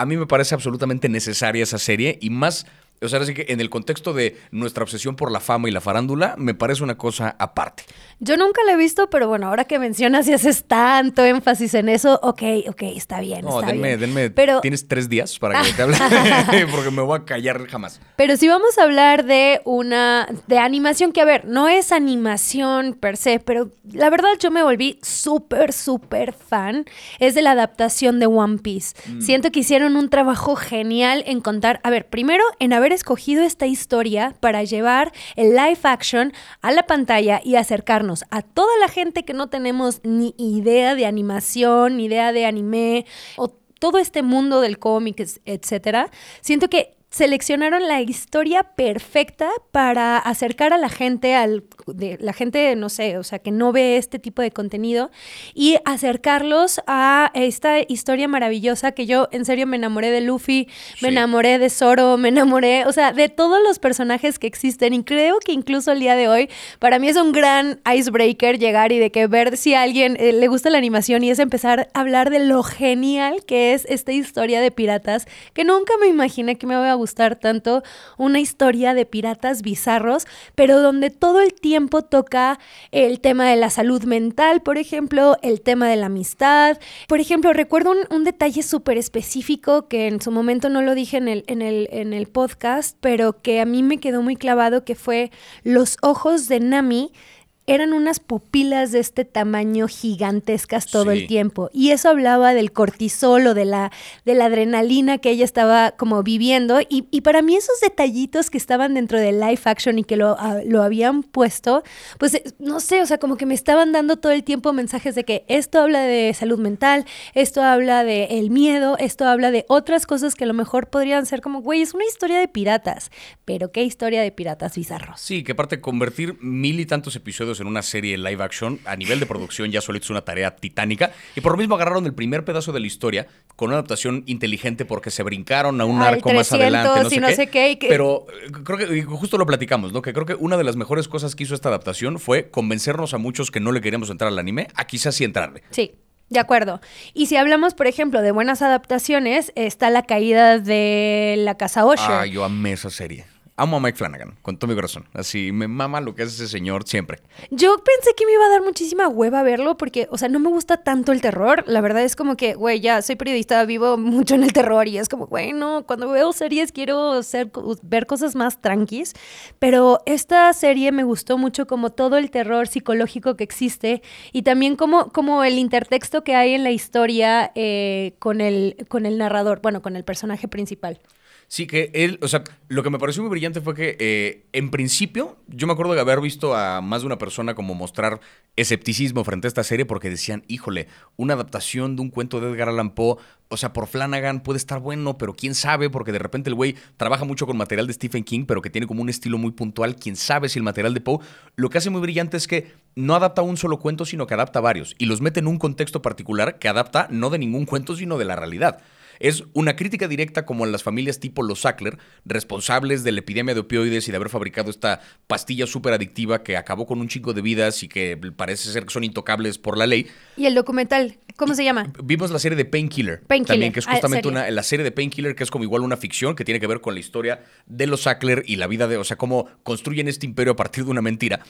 a mí me parece absolutamente necesaria esa serie y más O sea, así que en el contexto de nuestra obsesión por la fama y la farándula, me parece una cosa aparte. Yo nunca la he visto, pero bueno, ahora que mencionas y haces tanto énfasis en eso, ok, ok, está bien. No, está denme, bien. denme. Pero, Tienes tres días para que te <laughs> hable. <laughs> <laughs> Porque me voy a callar jamás. pero si vamos a hablar de una, de animación, que a ver, no es animación per se, pero la verdad yo me volví súper, súper fan, es de la adaptación de One Piece. Mm. Siento que hicieron un trabajo genial en contar, a ver, primero en haber escogido esta historia para llevar el live action a la pantalla y acercarnos a toda la gente que no tenemos ni idea de animación, ni idea de anime o todo este mundo del cómic, etcétera. Siento que seleccionaron la historia perfecta para acercar a la gente al de la gente no sé, o sea, que no ve este tipo de contenido y acercarlos a esta historia maravillosa que yo en serio me enamoré de Luffy, me Sí. enamoré de Zoro, me enamoré, o sea, de todos los personajes que existen y creo que incluso el día de hoy para mí es un gran icebreaker llegar y de que ver si a alguien eh, le gusta la animación y es empezar a hablar de lo genial que es esta historia de piratas, que nunca me imaginé que me iba a gustar tanto una historia de piratas bizarros, pero donde todo el tiempo toca el tema de la salud mental, por ejemplo, el tema de la amistad. Por ejemplo, recuerdo un, detalle súper específico que en su momento no lo dije en el, en, el, en el podcast, pero que a mí me quedó muy clavado, que fue los ojos de Nami eran unas pupilas de este tamaño gigantescas todo Sí. el tiempo. Y eso hablaba del cortisol o de la, de la adrenalina que ella estaba como viviendo. Y, y para mí esos detallitos que estaban dentro del live action y que lo, ah, lo habían puesto, pues eh, no sé, o sea, como que me estaban dando todo el tiempo mensajes de que esto habla de salud mental, esto habla de el miedo, esto habla de otras cosas que a lo mejor podrían ser como, güey, es una historia de piratas. Pero qué historia de piratas bizarros. Sí, que aparte convertir mil y tantos episodios en una serie live action a nivel de producción ya solito es una tarea titánica. Y por lo mismo agarraron el primer pedazo de la historia con una adaptación inteligente porque se brincaron a un arco más 300 adelante. No sé no qué. sé qué, Pero eh, creo que justo lo platicamos, ¿no? Que creo que una de las mejores cosas que hizo esta adaptación fue convencernos a muchos que no le queríamos entrar al anime a quizás sí entrarle. Sí, de acuerdo. Y si hablamos, por ejemplo, de buenas adaptaciones, está la caída de la casa Osher. Ah, yo amé esa serie. Amo a Mike Flanagan, con todo mi corazón. Así, me mama lo que hace ese señor siempre. Yo pensé que me iba a dar muchísima hueva verlo porque, o sea, no me gusta tanto el terror. La verdad es como que, güey, ya soy periodista, vivo mucho en el terror y es como, güey, no, cuando veo series quiero ver cosas más tranquis. Pero esta serie me gustó mucho como todo el terror psicológico que existe y también como, como el intertexto que hay en la historia eh, con, el, con el narrador, bueno, con el personaje principal. Sí, que él, o sea, lo que me pareció muy brillante fue que, eh, en principio, yo me acuerdo de haber visto a más de una persona como mostrar escepticismo frente a esta serie porque decían, híjole, una adaptación de un cuento de Edgar Allan Poe, o sea, por Flanagan puede estar bueno, pero quién sabe, porque de repente el güey trabaja mucho con material de Stephen King, pero que tiene como un estilo muy puntual, quién sabe si el material de Poe, lo que hace muy brillante es que no adapta un solo cuento, sino que adapta varios, y los mete en un contexto particular que adapta no de ningún cuento, sino de la realidad. Es una crítica directa como a las familias tipo los Sackler, responsables de la epidemia de opioides y de haber fabricado esta pastilla súper adictiva que acabó con un chingo de vidas y que parece ser que son intocables por la ley. Y el documental, ¿cómo se llama? Vimos la serie de Painkiller. Painkiller, También, que es ah, justamente una, la serie de Painkiller, que es como igual una ficción que tiene que ver con la historia de los Sackler y la vida de, o sea, cómo construyen este imperio a partir de una mentira.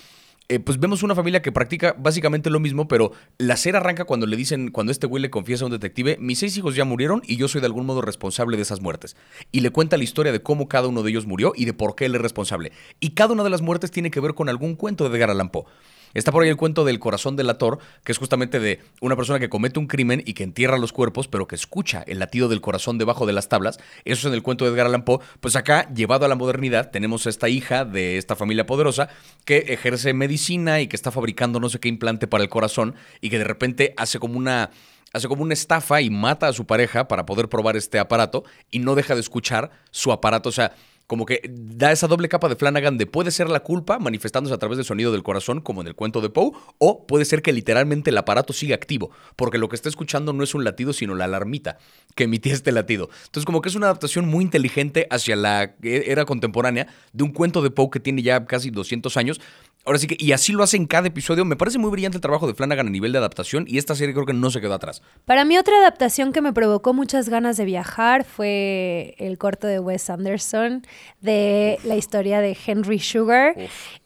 Eh, pues vemos una familia que practica básicamente lo mismo, pero la serie arranca cuando le dicen, cuando este güey le confiesa a un detective, mis seis hijos ya murieron y yo soy de algún modo responsable de esas muertes. Y le cuenta la historia de cómo cada uno de ellos murió y de por qué él es responsable. Y cada una de las muertes tiene que ver con algún cuento de Edgar Allan Poe. Está por ahí el cuento del corazón delator, que es justamente de una persona que comete un crimen y que entierra los cuerpos, pero que escucha el latido del corazón debajo de las tablas. Eso es en el cuento de Edgar Allan Poe. Pues acá, llevado a la modernidad, tenemos a esta hija de esta familia poderosa que ejerce medicina y que está fabricando no sé qué implante para el corazón y que de repente hace como una hace como una estafa y mata a su pareja para poder probar este aparato y no deja de escuchar su aparato. O sea, como que da esa doble capa de Flanagan de puede ser la culpa manifestándose a través del sonido del corazón, como en el cuento de Poe, o puede ser que literalmente el aparato siga activo, porque lo que está escuchando no es un latido, sino la alarmita que emitía este latido. Entonces, como que es una adaptación muy inteligente hacia la era contemporánea de un cuento de Poe que tiene ya casi 200 años Ahora sí que, y así lo hace en cada episodio. Me parece muy brillante el trabajo de Flanagan a nivel de adaptación y esta serie creo que no se quedó atrás. Para mí otra adaptación que me provocó muchas ganas de viajar fue el corto de Wes Anderson de la historia de Henry Sugar,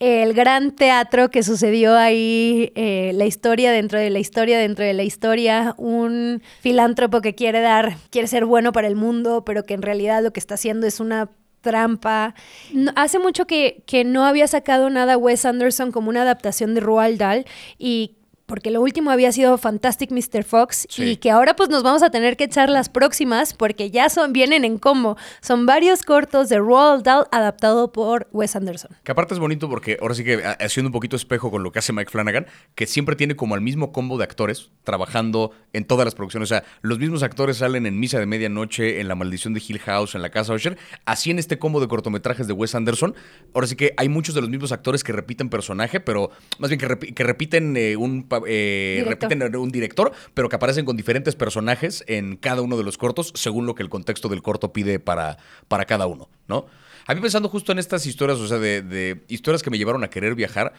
el gran teatro que sucedió ahí, eh, la historia dentro de la historia dentro de la historia, un filántropo que quiere dar, quiere ser bueno para el mundo, pero que en realidad lo que está haciendo es una trampa. hace mucho que, que no había sacado nada Wes Anderson como una adaptación de Roald Dahl y porque lo último había sido Fantastic Mr. Fox y que ahora pues nos vamos a tener que echar las próximas porque ya son vienen en combo. Son varios cortos de Roald Dahl adaptado por Wes Anderson. Que aparte es bonito porque ahora sí que haciendo un poquito espejo con lo que hace Mike Flanagan, que siempre tiene como al mismo combo de actores trabajando en todas las producciones. O sea, los mismos actores salen en Misa de Medianoche, en La Maldición de Hill House, en La Casa Usher. Así en este combo de cortometrajes de Wes Anderson. Ahora sí que hay muchos de los mismos actores que repiten personaje, pero más bien que, que repiten eh, un eh, repiten un director, pero que aparecen con diferentes personajes en cada uno de los cortos, según lo que el contexto del corto pide para, para cada uno, ¿no? A mí pensando justo en estas historias, o sea, de, de historias que me llevaron a querer viajar,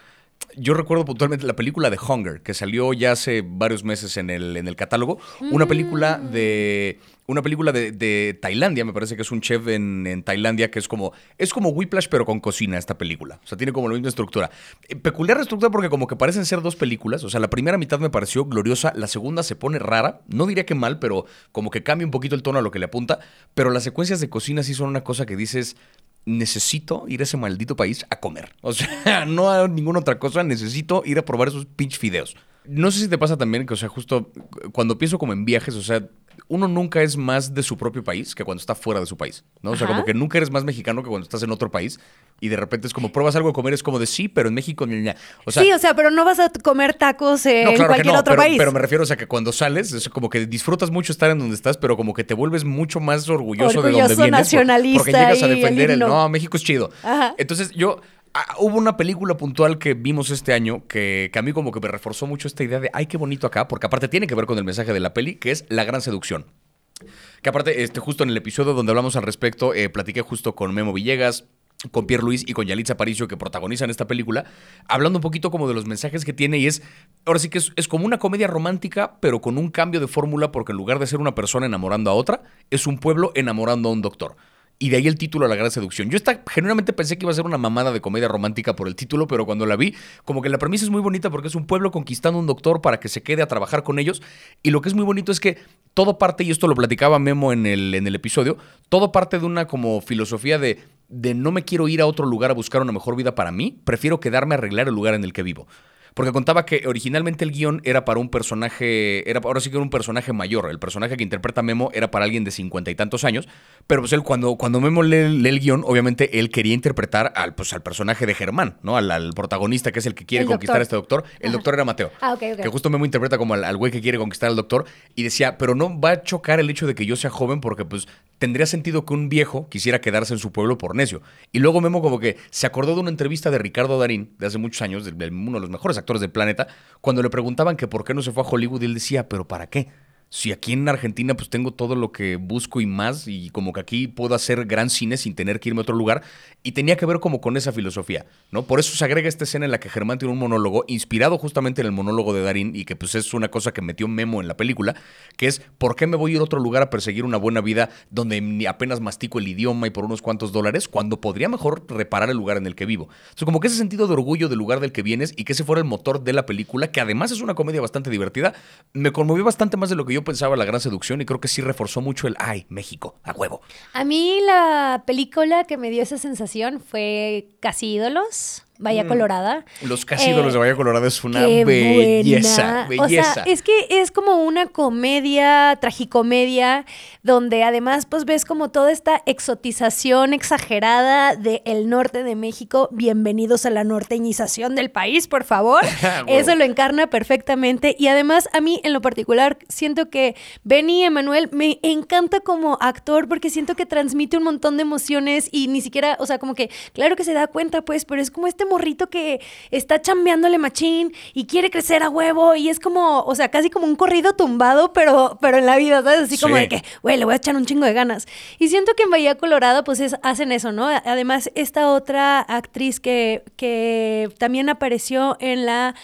yo recuerdo puntualmente la película de Hunger, que salió ya hace varios meses en el, en el catálogo. Una película mm. de. Una película de, Tailandia, me parece que es un chef en, Tailandia, que es como. Es como Whiplash, pero con cocina, esta película. O sea, tiene como la misma estructura. Eh, peculiar estructura porque como que parecen ser dos películas. O sea, la primera mitad me pareció gloriosa, la segunda se pone rara. No diría que mal, pero como que cambia un poquito el tono a lo que le apunta. Pero las secuencias de cocina sí son una cosa que dices necesito ir a ese maldito país a comer. O sea, <laughs> no a ninguna otra cosa, necesito ir a probar esos pinch fideos. No sé si te pasa también que, o sea, justo cuando pienso como en viajes, o sea, uno nunca es más de su propio país que cuando está fuera de su país, ¿no? O sea, como que nunca eres más mexicano que cuando estás en otro país y de repente es como pruebas algo de comer, es como de sí, pero en México, O sí, o sea, pero no vas a comer tacos en cualquier otro país. Pero me refiero, o sea, que cuando sales, es como que disfrutas mucho estar en donde estás, pero como que te vuelves mucho más orgulloso, de donde vienes. nacionalista. porque llegas a defender el, no, México es chido. Entonces yo Ah, hubo una película puntual que vimos este año que, a mí como que me reforzó mucho esta idea de, ay, qué bonito acá, porque aparte tiene que ver con el mensaje de la peli, que es La Gran Seducción. Que aparte, este, justo en el episodio donde hablamos al respecto, eh, platiqué justo con Memo Villegas, con Pierre Luis y con Yalitza Aparicio que protagonizan esta película, hablando un poquito como de los mensajes que tiene y es, ahora sí que es como una comedia romántica, pero con un cambio de fórmula porque en lugar de ser una persona enamorando a otra, es un pueblo enamorando a un doctor. Y de ahí el título La Gran Seducción. Yo esta, genuinamente pensé que iba a ser una mamada de comedia romántica por el título, pero cuando la vi, como que la premisa es muy bonita porque es un pueblo conquistando a un doctor para que se quede a trabajar con ellos. Y lo que es muy bonito es que todo parte, y esto lo platicaba Memo en el, en el episodio, todo parte de una como filosofía de, de no me quiero ir a otro lugar a buscar una mejor vida para mí, prefiero quedarme a arreglar el lugar en el que vivo. Porque contaba que originalmente el guion era para un personaje, era ahora sí que era un personaje mayor. El personaje que interpreta Memo era para alguien de cincuenta y tantos años. Pero pues él, cuando, cuando Memo lee, el guion, obviamente él quería interpretar al, pues, al personaje de Germán, ¿no? Al, protagonista que es el que quiere conquistar a este doctor. El doctor era Mateo. Ah, ok, ok. Que justo Memo interpreta como al, güey que quiere conquistar al doctor. Y decía, pero no va a chocar el hecho de que yo sea joven porque pues tendría sentido que un viejo quisiera quedarse en su pueblo por necio. Y luego Memo como que se acordó de una entrevista de Ricardo Darín de hace muchos años, uno de los mejores actores del planeta, cuando le preguntaban que por qué no se fue a Hollywood y él decía, pero ¿para qué? Si aquí en Argentina pues tengo todo lo que busco y más y como que aquí puedo hacer gran cine sin tener que irme a otro lugar y tenía que ver como con esa filosofía, ¿no? Por eso se agrega esta escena en la que Germán tiene un monólogo inspirado justamente en el monólogo de Darín y que pues es una cosa que metió Memo en la película, que es ¿por qué me voy a ir a otro lugar a perseguir una buena vida donde apenas mastico el idioma y por unos cuantos dólares cuando podría mejor reparar el lugar en el que vivo? O como que ese sentido de orgullo del lugar del que vienes y que ese fuera el motor de la película, que además es una comedia bastante divertida, me conmovió bastante más de lo que yo pensaba la gran seducción y creo que sí reforzó mucho el, ay, México, a huevo. A mí la película que me dio esa sensación fue Casi Ídolos. Bahía mm. Colorada. Los casi de eh, Bahía Colorada es una belleza, belleza. O sea, es que es como una comedia, tragicomedia, donde además pues ves como toda esta exotización exagerada del norte de México. Bienvenidos a la norteñización del país, por favor. <laughs> Eso lo encarna perfectamente. Y además a mí en lo particular siento que Benny Emanuel me encanta como actor porque siento que transmite un montón de emociones y ni siquiera, o sea, como que claro que se da cuenta pues, pero es como este este morrito que está chambeándole machín y quiere crecer a huevo y es como, o sea, casi como un corrido tumbado, pero, pero en la vida, ¿sabes? Así como de que, güey, le voy a echar un chingo de ganas. Y siento que en Bahía Colorado, pues hacen eso, ¿no? Además, esta otra actriz que, que también apareció en la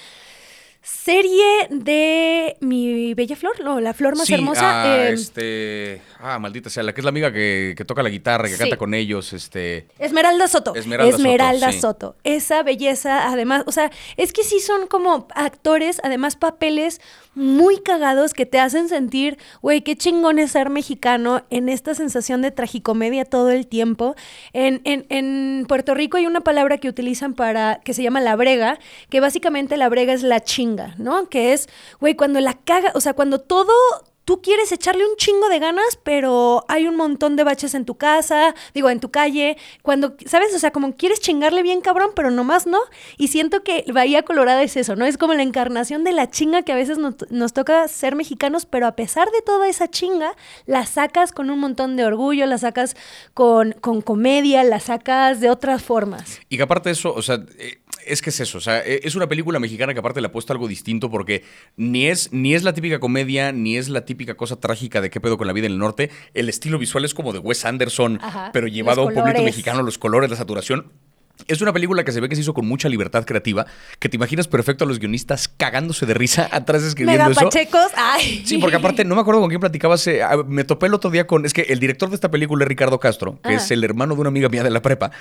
serie de Mi Bella Flor, no, la flor más hermosa. Ah, em, este. Ah, maldita sea, la que es la amiga que, toca la guitarra, que canta con ellos, este. Esmeralda Soto. Esmeralda, Soto, Esa belleza, además, o sea, es que sí son como actores, además papeles muy cagados que te hacen sentir, güey, qué chingón es ser mexicano en esta sensación de tragicomedia todo el tiempo. En, en, en Puerto Rico hay una palabra que utilizan para, que se llama la brega, que básicamente la brega es la chinga, ¿no? Que es, güey, cuando la caga, o sea, cuando todo, tú quieres echarle un chingo de ganas, pero hay un montón de baches en tu casa, digo, en tu calle, cuando, ¿sabes? O sea, como quieres chingarle bien cabrón, pero nomás no. Y siento que Bahía Colorada es eso, ¿no? Es como la encarnación de la chinga que a veces nos, toca ser mexicanos, pero a pesar de toda esa chinga, la sacas con un montón de orgullo, la sacas con, con comedia, la sacas de otras formas. Y que aparte de eso, o sea... Eh, es que es eso, o sea, e, es una película mexicana que aparte le ha puesto algo distinto porque ni es, ni es la típica comedia, ni es la típica cosa trágica de qué pedo con la vida en el norte. El estilo visual es como de Wes Anderson, pero llevado a un pueblito mexicano, los colores, la saturación. Es una película que se ve que se hizo con mucha libertad creativa, que te imaginas perfecto a los guionistas cagándose de risa <laughs> atrás escribiendo Mega pachecos, ay. Sí, porque aparte, no me acuerdo con quién platicabas, me topé el otro día con, es que el director de esta película es Ricardo Castro, que es el hermano de una amiga mía de la prepa,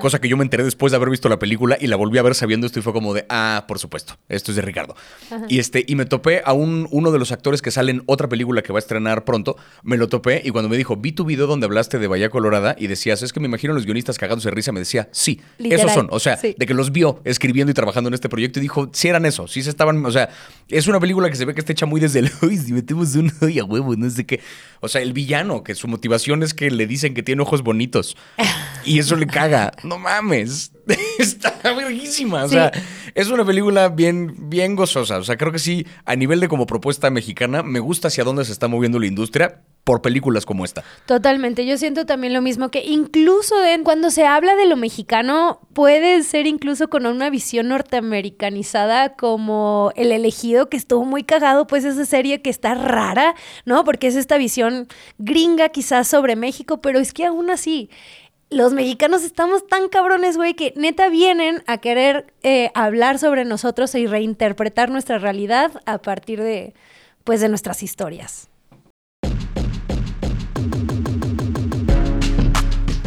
cosa que yo me enteré después de haber visto la película y la volví a ver sabiendo esto y fue como de, ah, por supuesto, esto es de Ricardo. Y este, y me topé a un, uno de los actores que sale en otra película que va a estrenar pronto, me lo topé y cuando me dijo, vi tu video donde hablaste de Bahía Colorada y decías, es que me imagino a los guionistas cagándose de risa, me decía, sí, esos son, o sea, de que los vio escribiendo y trabajando en este proyecto y dijo, si eran eso, si se estaban, o sea, es una película que se ve que está hecha muy desde <laughs> el, uy, si metemos un hoy a huevo, no sé qué. O sea, el villano, que su motivación es que le dicen que tiene ojos bonitos y eso le caga. No mames, <laughs> está verguísima. O sea, es una película bien, bien gozosa. O sea, creo que sí, a nivel de como propuesta mexicana, me gusta hacia dónde se está moviendo la industria por películas como esta. Totalmente, yo siento también lo mismo, que incluso en, cuando se habla de lo mexicano, puede ser incluso con una visión norteamericanizada como El elegido, que estuvo muy cagado, pues esa serie que está rara, ¿no? Porque es esta visión gringa quizás sobre México, pero es que aún así los mexicanos estamos tan cabrones, güey, que neta vienen a querer eh, hablar sobre nosotros y reinterpretar nuestra realidad a partir de, pues, de nuestras historias.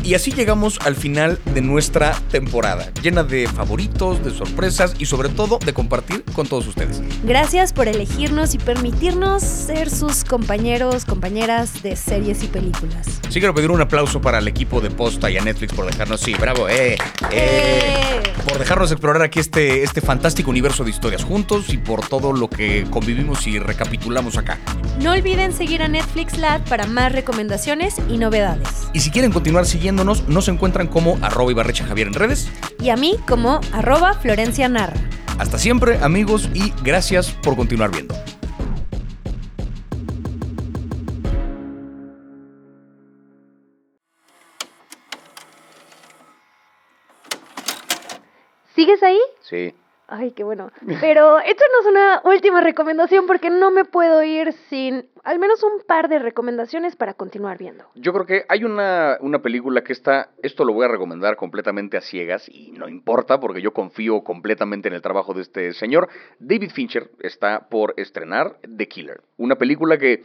Y así llegamos al final de nuestra temporada, llena de favoritos, de sorpresas y sobre todo de compartir con todos ustedes. Gracias por elegirnos y permitirnos ser sus compañeros, compañeras de series y películas. Sí quiero pedir un aplauso para el equipo de Posta y a Netflix por dejarnos, sí, bravo, eh, eh, eh, por dejarnos explorar aquí este, este fantástico universo de historias juntos y por todo lo que convivimos y recapitulamos acá. No olviden seguir a Netflix Lab para más recomendaciones y novedades. Y si quieren continuar siguiendo nos encuentran como arroba Ibarrecha Javier en redes. Y a mí como arroba Florencia Narra. Hasta siempre, amigos, y gracias por continuar viendo. ¿Sigues ahí? Sí. Ay, qué bueno. Pero échanos una última recomendación porque no me puedo ir sin al menos un par de recomendaciones para continuar viendo. Yo creo que hay una, una película que está, esto lo voy a recomendar completamente a ciegas y no importa porque yo confío completamente en el trabajo de este señor. David Fincher está por estrenar The Killer, una película que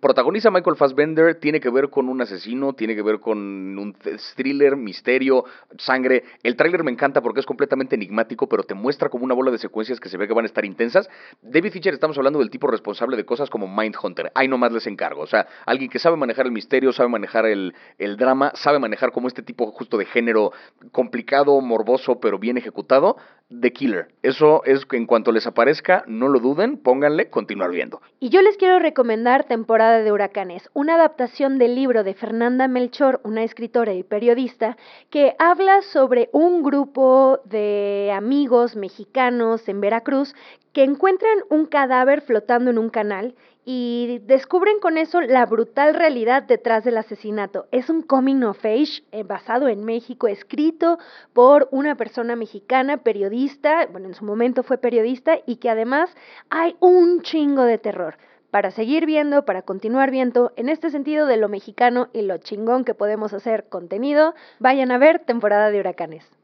protagoniza Michael Fassbender, tiene que ver con un asesino, tiene que ver con un thriller, misterio, sangre. El tráiler me encanta porque es completamente enigmático, pero te muestra como una bola de secuencias que se ve que van a estar intensas. David Fincher estamos hablando del tipo responsable de cosas como Mindhunter. Ahí nomás les encargo. O sea, alguien que sabe manejar el misterio, sabe manejar el, el drama, sabe manejar como este tipo justo de género complicado, morboso, pero bien ejecutado. The Killer. Eso es que en cuanto les aparezca, no lo duden, pónganle continuar viendo. Y yo les quiero recomendar Temporada de Huracanes, una adaptación del libro de Fernanda Melchor, una escritora y periodista, que habla sobre un grupo de amigos mexicanos en Veracruz que encuentran un cadáver flotando en un canal y descubren con eso la brutal realidad detrás del asesinato. Es un coming of age eh, basado en México, escrito por una persona mexicana, periodista, bueno, en su momento fue periodista, y que además hay un chingo de terror. Para seguir viendo, para continuar viendo, en este sentido de lo mexicano y lo chingón que podemos hacer contenido, vayan a ver temporada de huracanes.